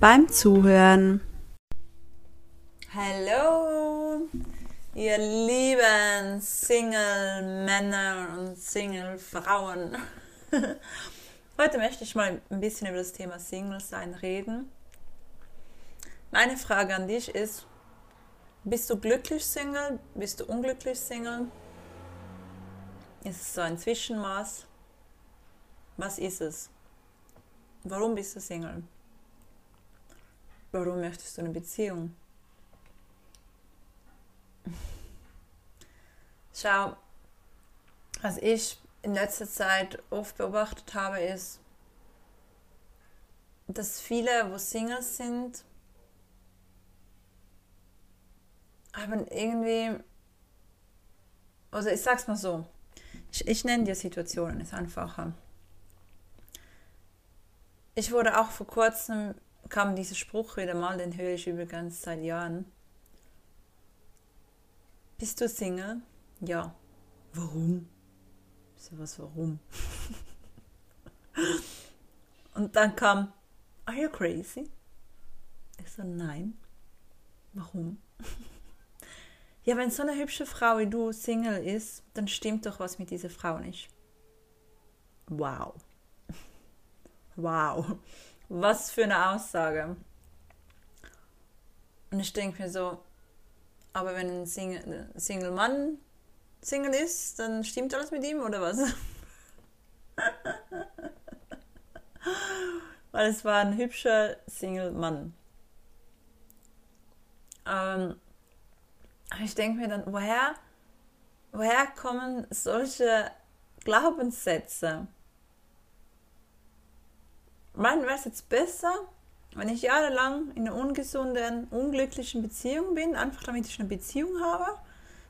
beim Zuhören. Hallo, ihr lieben Single-Männer und Single-Frauen. Heute möchte ich mal ein bisschen über das Thema Single-Sein reden. Meine Frage an dich ist, bist du glücklich Single? Bist du unglücklich Single? Ist es so ein Zwischenmaß? Was ist es? Warum bist du Single? Warum möchtest du eine Beziehung? Schau, was ich in letzter Zeit oft beobachtet habe, ist, dass viele, wo Singles sind, haben irgendwie, also ich sag's mal so, ich, ich nenne dir Situationen, ist einfacher. Ich wurde auch vor kurzem kam dieser Spruch wieder mal, den höre ich übrigens seit Jahren. Bist du Single? Ja. Warum? So was, warum? Und dann kam, are you crazy? Ich so, nein. Warum? ja, wenn so eine hübsche Frau wie du Single ist, dann stimmt doch was mit dieser Frau nicht. Wow. Wow. Was für eine Aussage. Und ich denke mir so, aber wenn ein Single, Single Mann Single ist, dann stimmt alles mit ihm oder was? Weil es war ein hübscher Single Mann. Ähm, ich denke mir dann, woher, woher kommen solche Glaubenssätze? Meinen wäre es jetzt besser, wenn ich jahrelang in einer ungesunden, unglücklichen Beziehung bin, einfach damit ich eine Beziehung habe.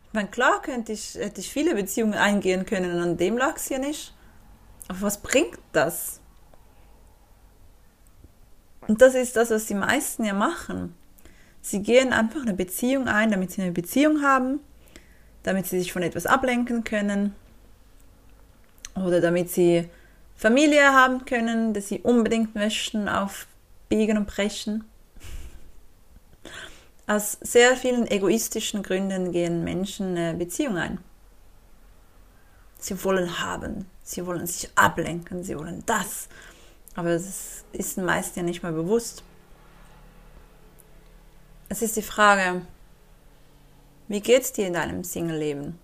Ich meine, klar könnte ich, hätte ich viele Beziehungen eingehen können und an dem lag es ja nicht. Aber was bringt das? Und das ist das, was die meisten ja machen. Sie gehen einfach eine Beziehung ein, damit sie eine Beziehung haben, damit sie sich von etwas ablenken können oder damit sie Familie haben können, dass sie unbedingt möchten auf Biegen und Brechen. Aus sehr vielen egoistischen Gründen gehen Menschen eine Beziehung ein. Sie wollen haben, sie wollen sich ablenken, sie wollen das. Aber es ist den meisten ja nicht mal bewusst. Es ist die Frage, wie geht's dir in deinem Single-Leben?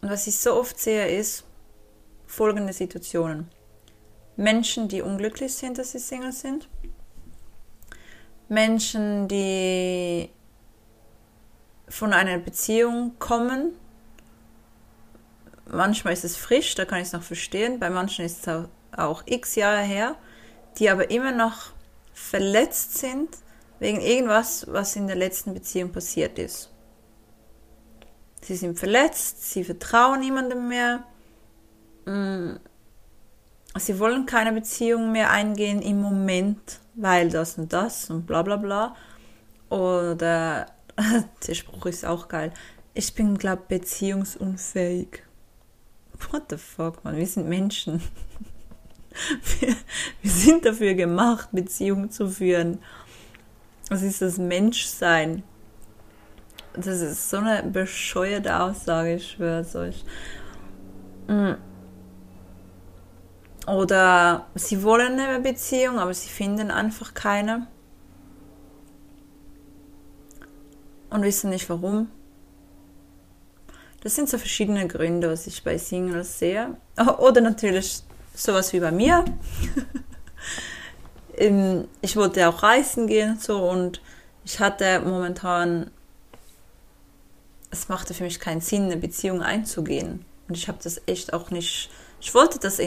Und was ich so oft sehe, ist folgende Situationen. Menschen, die unglücklich sind, dass sie Single sind. Menschen, die von einer Beziehung kommen. Manchmal ist es frisch, da kann ich es noch verstehen. Bei manchen ist es auch, x Jahre her, die aber immer noch verletzt sind wegen irgendwas, was in der letzten Beziehung passiert ist. Sie sind verletzt, sie vertrauen niemandem mehr. Mm. Sie wollen keine Beziehung mehr eingehen im Moment, weil das und das und bla bla bla. Oder der Spruch ist auch geil. Ich bin, glaube beziehungsunfähig. What the fuck, man? Wir sind Menschen. Wir, wir sind dafür gemacht, Beziehungen zu führen. Was ist das Menschsein? Das ist so eine bescheuerte Aussage, ich schwöre es euch. Mm. Oder sie wollen eine Beziehung, aber sie finden einfach keine. Und wissen nicht warum. Das sind so verschiedene Gründe, was ich bei Singles sehe. Oder natürlich sowas wie bei mir. ich wollte auch reisen gehen so und ich hatte momentan es machte für mich keinen Sinn, eine Beziehung einzugehen. Und ich habe das echt auch nicht, ich wollte das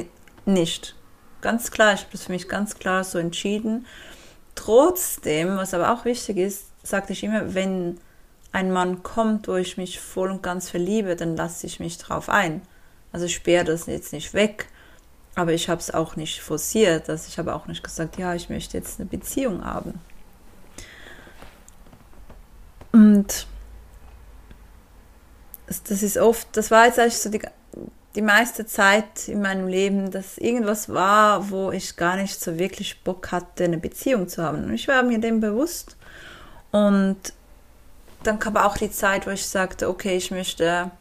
nicht. Ganz klar, ich habe das für mich ganz klar so entschieden. Trotzdem, was aber auch wichtig ist, sagte ich immer, wenn ein Mann kommt, wo ich mich voll und ganz verliebe, dann lasse ich mich drauf ein. Also ich sperre das jetzt nicht weg, aber ich habe es auch nicht forciert. Also ich habe auch nicht gesagt, ja, ich möchte jetzt eine Beziehung haben. Und das ist oft, das war jetzt eigentlich so die, die meiste Zeit in meinem Leben, dass irgendwas war, wo ich gar nicht so wirklich Bock hatte, eine Beziehung zu haben. Und ich war mir dem bewusst. Und dann kam auch die Zeit, wo ich sagte, okay, ich möchte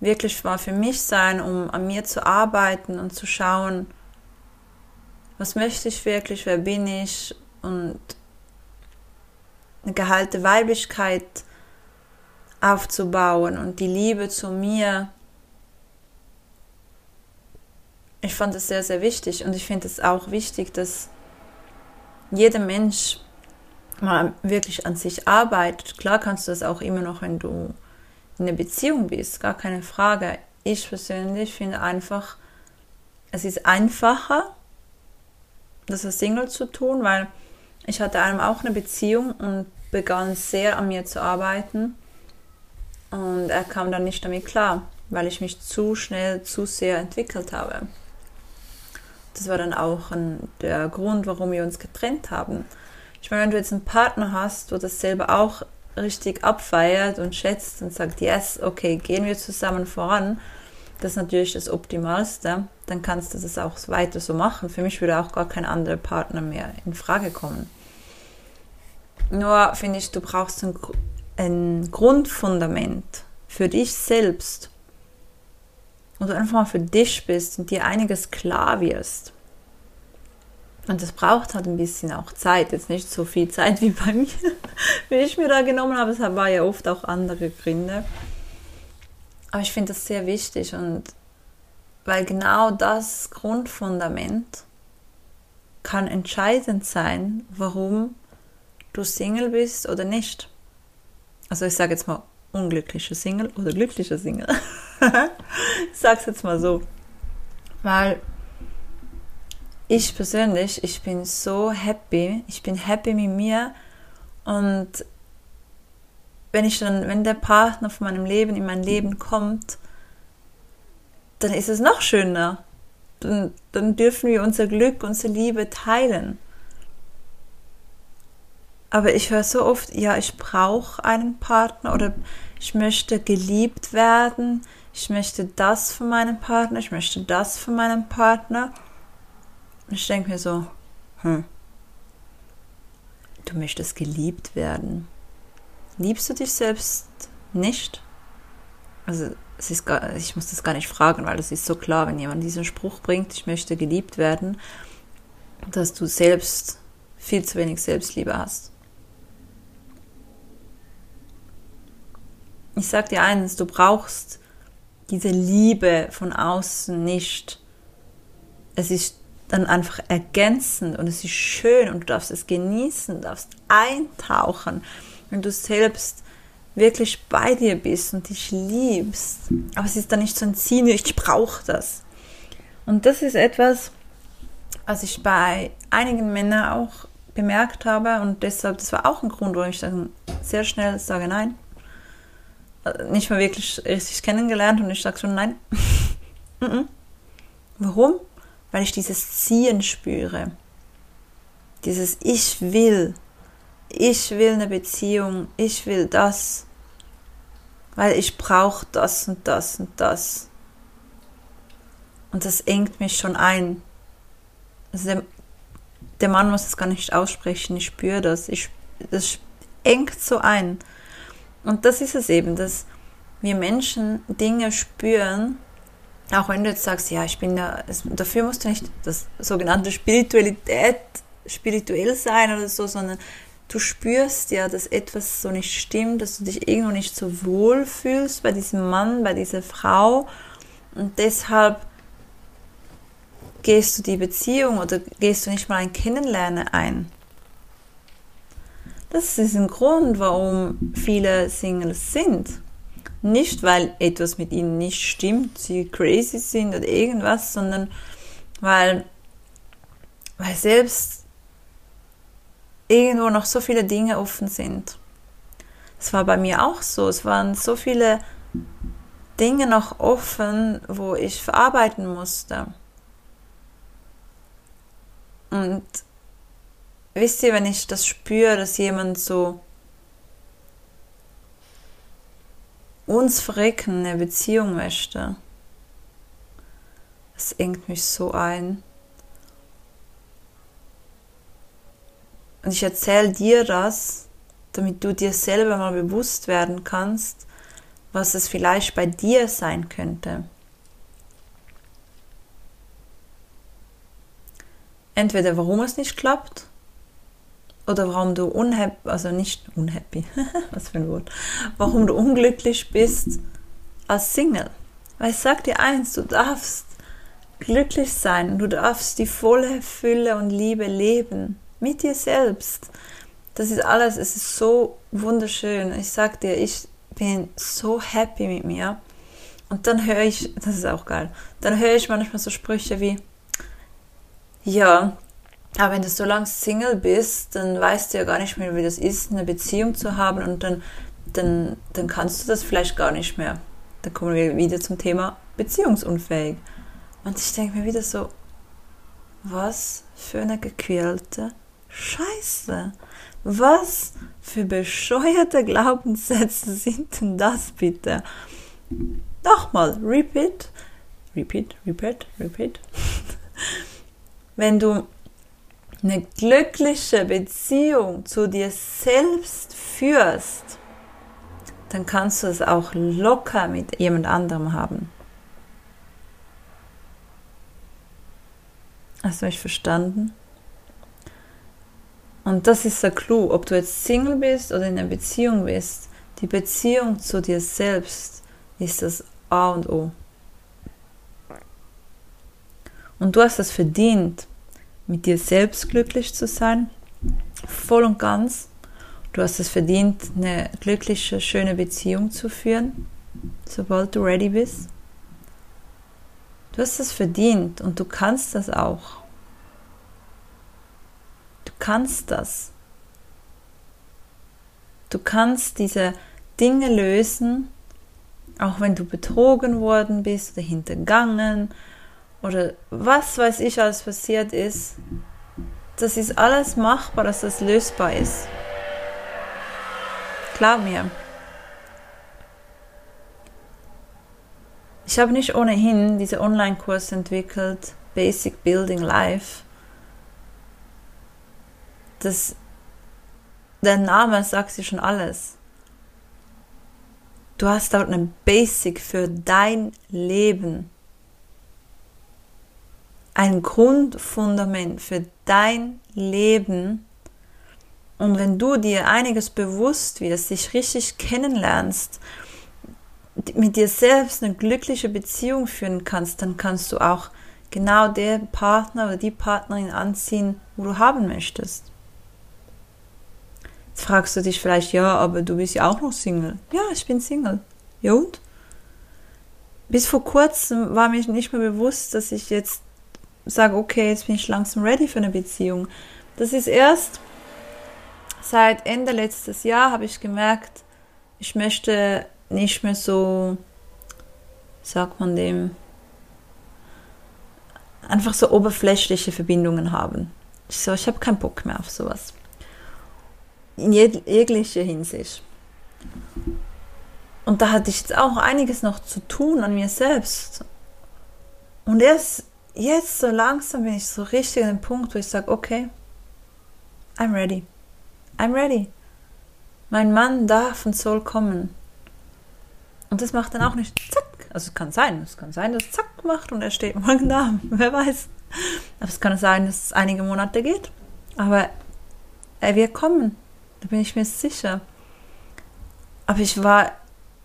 wirklich mal für mich sein, um an mir zu arbeiten und zu schauen, was möchte ich wirklich, wer bin ich und eine gehalte Weiblichkeit aufzubauen und die Liebe zu mir. Ich fand es sehr, sehr wichtig und ich finde es auch wichtig, dass jeder Mensch mal wirklich an sich arbeitet. Klar kannst du das auch immer noch, wenn du in einer Beziehung bist, gar keine Frage. Ich persönlich finde einfach, es ist einfacher, das als Single zu tun, weil ich hatte einem auch eine Beziehung und begann sehr an mir zu arbeiten. Und er kam dann nicht damit klar, weil ich mich zu schnell, zu sehr entwickelt habe. Das war dann auch ein, der Grund, warum wir uns getrennt haben. Ich meine, wenn du jetzt einen Partner hast, wo das selber auch richtig abfeiert und schätzt und sagt, yes, okay, gehen wir zusammen voran, das ist natürlich das Optimalste, dann kannst du das auch weiter so machen. Für mich würde auch gar kein anderer Partner mehr in Frage kommen. Nur finde ich, du brauchst ein, ein Grundfundament für dich selbst. Und du einfach mal für dich bist und dir einiges klar wirst. Und das braucht halt ein bisschen auch Zeit. Jetzt nicht so viel Zeit wie bei mir, wie ich mir da genommen habe. Es war ja oft auch andere Gründe. Aber ich finde das sehr wichtig und weil genau das Grundfundament kann entscheidend sein, warum du Single bist oder nicht. Also ich sage jetzt mal unglücklicher Single oder glücklicher Single. ich sage es jetzt mal so. Weil ich persönlich, ich bin so happy, ich bin happy mit mir und wenn ich dann, wenn der Partner von meinem Leben in mein Leben kommt, dann ist es noch schöner. Dann, dann dürfen wir unser Glück, unsere Liebe teilen. Aber ich höre so oft, ja, ich brauche einen Partner oder ich möchte geliebt werden, ich möchte das von meinem Partner, ich möchte das von meinem Partner. Und ich denke mir so, hm, du möchtest geliebt werden. Liebst du dich selbst nicht? Also es ist gar, ich muss das gar nicht fragen, weil es ist so klar, wenn jemand diesen Spruch bringt, ich möchte geliebt werden, dass du selbst viel zu wenig Selbstliebe hast. Ich sag dir eines, du brauchst diese Liebe von außen nicht. Es ist dann einfach ergänzend und es ist schön und du darfst es genießen, darfst eintauchen, wenn du selbst wirklich bei dir bist und dich liebst. Aber es ist dann nicht so ein Ziel, ich brauche das. Und das ist etwas, was ich bei einigen Männern auch bemerkt habe und deshalb, das war auch ein Grund, warum ich dann sehr schnell sage, nein, nicht mal wirklich richtig kennengelernt und ich sage schon, nein. Warum? weil ich dieses Ziehen spüre. Dieses Ich will. Ich will eine Beziehung. Ich will das. Weil ich brauche das und das und das. Und das engt mich schon ein. Also der, der Mann muss es gar nicht aussprechen. Ich spüre das. Ich, das engt so ein. Und das ist es eben, dass wir Menschen Dinge spüren, auch wenn du jetzt sagst, ja, ich bin da, dafür musst du nicht das sogenannte Spiritualität, spirituell sein oder so, sondern du spürst ja, dass etwas so nicht stimmt, dass du dich irgendwo nicht so wohl fühlst bei diesem Mann, bei dieser Frau und deshalb gehst du die Beziehung oder gehst du nicht mal ein Kennenlernen ein. Das ist ein Grund, warum viele Singles sind. Nicht, weil etwas mit ihnen nicht stimmt, sie crazy sind oder irgendwas, sondern weil weil selbst irgendwo noch so viele Dinge offen sind. Es war bei mir auch so. Es waren so viele Dinge noch offen, wo ich verarbeiten musste. Und wisst ihr, wenn ich das spüre, dass jemand so uns verrecken eine Beziehung möchte, das engt mich so ein. Und ich erzähle dir das, damit du dir selber mal bewusst werden kannst, was es vielleicht bei dir sein könnte. Entweder warum es nicht klappt oder warum du unhappy, also nicht unhappy, was für ein Wort, warum du unglücklich bist als Single. Weil ich sag dir eins, du darfst glücklich sein, du darfst die volle Fülle und Liebe leben mit dir selbst. Das ist alles, es ist so wunderschön. Ich sag dir, ich bin so happy mit mir. Und dann höre ich, das ist auch geil, dann höre ich manchmal so Sprüche wie, ja, aber wenn du so lange Single bist, dann weißt du ja gar nicht mehr, wie das ist, eine Beziehung zu haben und dann, dann, dann kannst du das vielleicht gar nicht mehr. Dann kommen wir wieder zum Thema beziehungsunfähig. Und ich denke mir wieder so, was für eine gequälte Scheiße. Was für bescheuerte Glaubenssätze sind denn das bitte? Nochmal, repeat, repeat, repeat, repeat. Wenn du eine glückliche Beziehung zu dir selbst führst, dann kannst du es auch locker mit jemand anderem haben. Hast du mich verstanden? Und das ist der Clou, ob du jetzt Single bist oder in einer Beziehung bist. Die Beziehung zu dir selbst ist das A und O. Und du hast es verdient, mit dir selbst glücklich zu sein, voll und ganz. Du hast es verdient, eine glückliche, schöne Beziehung zu führen, sobald du ready bist. Du hast es verdient und du kannst das auch kannst das. Du kannst diese Dinge lösen, auch wenn du betrogen worden bist oder hintergangen oder was weiß ich alles passiert ist. Das ist alles machbar, dass das lösbar ist. Glaub mir. Ich habe nicht ohnehin diese Online-Kurs entwickelt, Basic Building Life, das, der Name sagt dir schon alles. Du hast dort ein Basic für dein Leben. Ein Grundfundament für dein Leben. Und wenn du dir einiges bewusst wirst, dich richtig kennenlernst, mit dir selbst eine glückliche Beziehung führen kannst, dann kannst du auch genau den Partner oder die Partnerin anziehen, wo du haben möchtest. Jetzt fragst du dich vielleicht, ja, aber du bist ja auch noch Single. Ja, ich bin Single. Ja und? Bis vor kurzem war mir nicht mehr bewusst, dass ich jetzt sage, okay, jetzt bin ich langsam ready für eine Beziehung. Das ist erst seit Ende letztes Jahr habe ich gemerkt, ich möchte nicht mehr so, sagt man dem, einfach so oberflächliche Verbindungen haben. Ich so, ich habe keinen Bock mehr auf sowas in jeglicher Hinsicht. Und da hatte ich jetzt auch einiges noch zu tun an mir selbst. Und erst jetzt so langsam bin ich so richtig an dem Punkt, wo ich sage, okay, I'm ready. I'm ready. Mein Mann darf und soll kommen. Und das macht dann auch nicht zack. Also es kann sein, es kann sein, dass es zack macht und er steht morgen da. Wer weiß. Aber es kann sein, dass es einige Monate geht. Aber er wird kommen. Da bin ich mir sicher. Aber ich war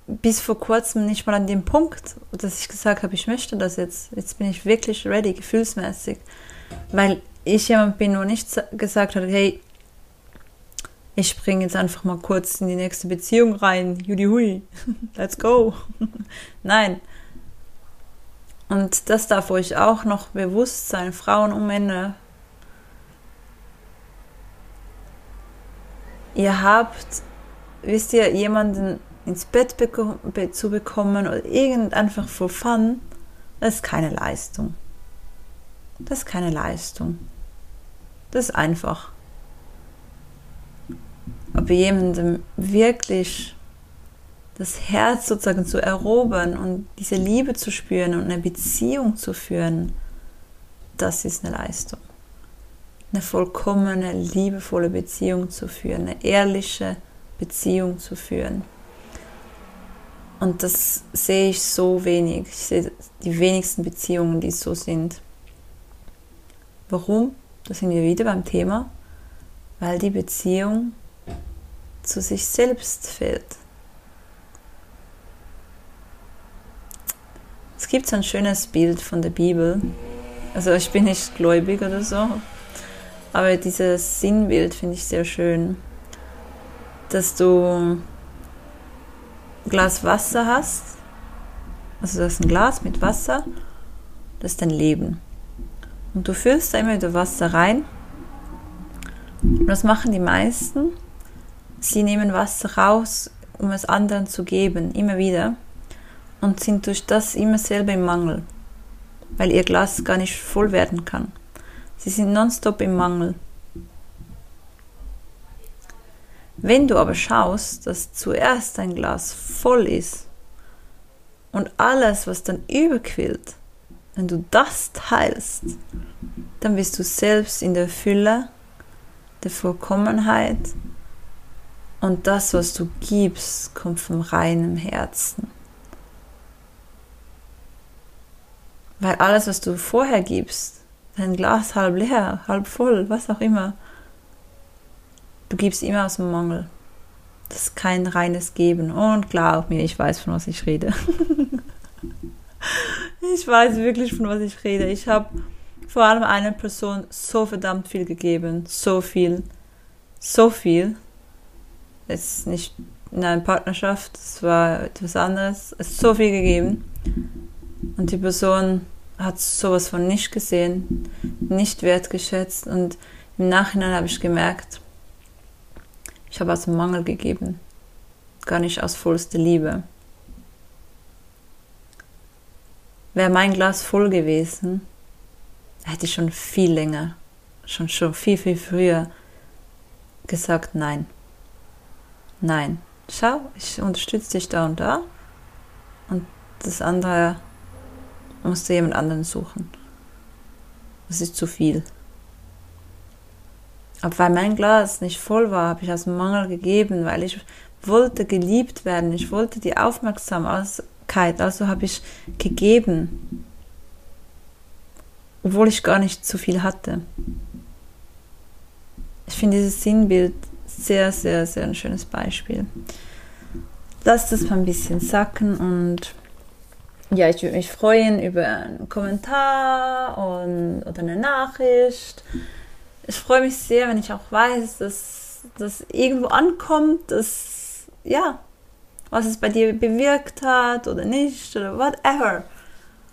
bis vor kurzem nicht mal an dem Punkt, dass ich gesagt habe, ich möchte das jetzt. Jetzt bin ich wirklich ready, gefühlsmäßig. Weil ich jemand bin, der nicht gesagt hat, hey, ich springe jetzt einfach mal kurz in die nächste Beziehung rein. Judi hui, let's go. Nein. Und das darf euch auch noch bewusst sein, Frauen um Ende. Ihr habt, wisst ihr, jemanden ins Bett zu bekommen oder irgend einfach for fun, das ist keine Leistung. Das ist keine Leistung. Das ist einfach. Aber jemandem wirklich das Herz sozusagen zu erobern und diese Liebe zu spüren und eine Beziehung zu führen, das ist eine Leistung. Eine vollkommene, liebevolle Beziehung zu führen, eine ehrliche Beziehung zu führen. Und das sehe ich so wenig. Ich sehe die wenigsten Beziehungen, die so sind. Warum? Da sind wir wieder beim Thema. Weil die Beziehung zu sich selbst fehlt. Es gibt so ein schönes Bild von der Bibel. Also ich bin nicht gläubig oder so, aber dieses Sinnbild finde ich sehr schön, dass du Glas Wasser hast, also du hast ein Glas mit Wasser, das ist dein Leben. Und du füllst da immer wieder Wasser rein. Und was machen die meisten? Sie nehmen Wasser raus, um es anderen zu geben, immer wieder. Und sind durch das immer selber im Mangel, weil ihr Glas gar nicht voll werden kann. Sie sind nonstop im Mangel. Wenn du aber schaust, dass zuerst dein Glas voll ist und alles, was dann überquillt, wenn du das teilst, dann bist du selbst in der Fülle, der Vollkommenheit und das, was du gibst, kommt vom reinen Herzen. Weil alles, was du vorher gibst, dein Glas halb leer, halb voll, was auch immer, Du gibst immer aus dem Mangel. Das ist kein reines Geben. Und glaub mir, ich weiß, von was ich rede. ich weiß wirklich, von was ich rede. Ich habe vor allem einer Person so verdammt viel gegeben. So viel. So viel. Es ist nicht in einer Partnerschaft, es war etwas anderes. Es ist so viel gegeben. Und die Person hat sowas von nicht gesehen, nicht wertgeschätzt. Und im Nachhinein habe ich gemerkt, ich habe aus Mangel gegeben, gar nicht aus vollster Liebe. Wäre mein Glas voll gewesen, hätte ich schon viel länger, schon schon viel, viel früher gesagt, nein. Nein. Schau, ich unterstütze dich da und da. Und das andere musst du jemand anderen suchen. Das ist zu viel. Aber weil mein Glas nicht voll war, habe ich aus Mangel gegeben, weil ich wollte geliebt werden, ich wollte die Aufmerksamkeit, also habe ich gegeben, obwohl ich gar nicht zu viel hatte. Ich finde dieses Sinnbild sehr, sehr, sehr ein schönes Beispiel. Lass das mal ein bisschen sacken und ja, ich würde mich freuen über einen Kommentar und, oder eine Nachricht ich freue mich sehr, wenn ich auch weiß, dass das irgendwo ankommt, dass, ja, was es bei dir bewirkt hat oder nicht oder whatever.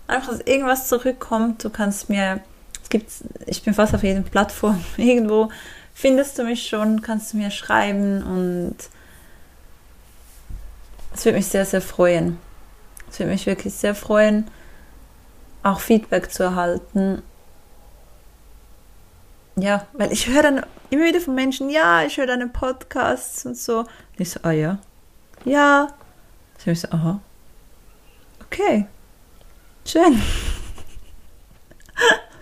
Einfach, dass irgendwas zurückkommt. Du kannst mir, es gibt, ich bin fast auf jeder Plattform irgendwo, findest du mich schon, kannst du mir schreiben und es würde mich sehr, sehr freuen. Es würde mich wirklich sehr freuen, auch Feedback zu erhalten ja, weil ich höre dann immer wieder von Menschen, ja, ich höre deine Podcasts und so. Und ich so, ah ja. Ja. Ich so, aha. Okay. Schön.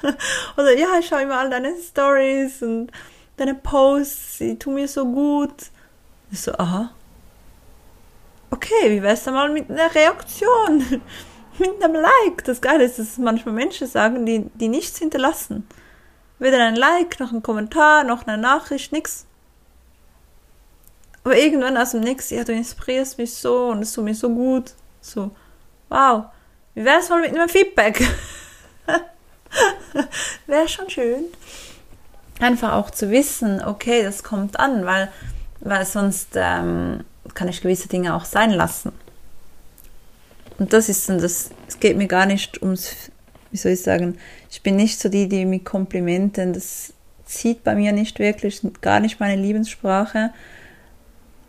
Oder ja, ich schaue immer all deine Stories und deine Posts, die tun mir so gut. Ich so, aha. Okay, wie wär's dann mal mit einer Reaktion? mit einem Like. Das Geile ist, dass manchmal Menschen sagen, die, die nichts hinterlassen. Weder ein Like, noch ein Kommentar, noch eine Nachricht, nix. Aber irgendwann aus dem Nix, ja, du inspirierst mich so und es tut mir so gut. So, wow. Wie wär's mal mit einem Feedback? Wäre schon schön. Einfach auch zu wissen, okay, das kommt an, weil, weil sonst ähm, kann ich gewisse Dinge auch sein lassen. Und das ist dann das, es geht mir gar nicht ums wie soll ich sagen, ich bin nicht so die, die mit Komplimenten, das zieht bei mir nicht wirklich, gar nicht meine Lieblingssprache.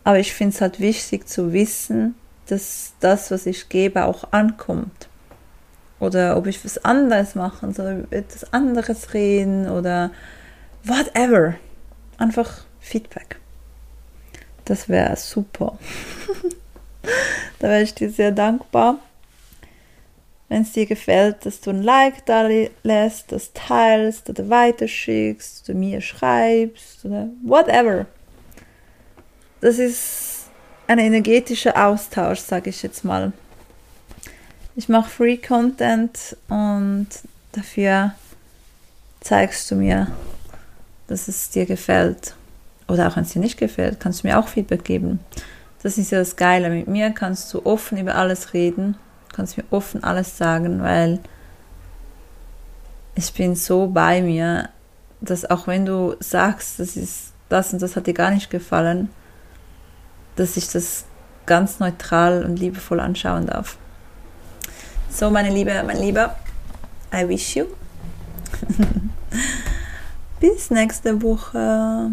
Aber ich finde es halt wichtig zu wissen, dass das, was ich gebe, auch ankommt. Oder ob ich was anderes machen soll, etwas anderes reden oder whatever. Einfach Feedback. Das wäre super. da wäre ich dir sehr dankbar. Wenn es dir gefällt, dass du ein Like da lässt, das teilst oder weiterschickst, oder mir schreibst oder whatever. Das ist ein energetischer Austausch, sage ich jetzt mal. Ich mache Free Content und dafür zeigst du mir, dass es dir gefällt. Oder auch wenn es dir nicht gefällt, kannst du mir auch Feedback geben. Das ist ja das Geile. Mit mir kannst du offen über alles reden, kannst mir offen alles sagen, weil ich bin so bei mir, dass auch wenn du sagst, das ist das und das hat dir gar nicht gefallen, dass ich das ganz neutral und liebevoll anschauen darf. So, meine Liebe, mein Lieber, I wish you. Bis nächste Woche.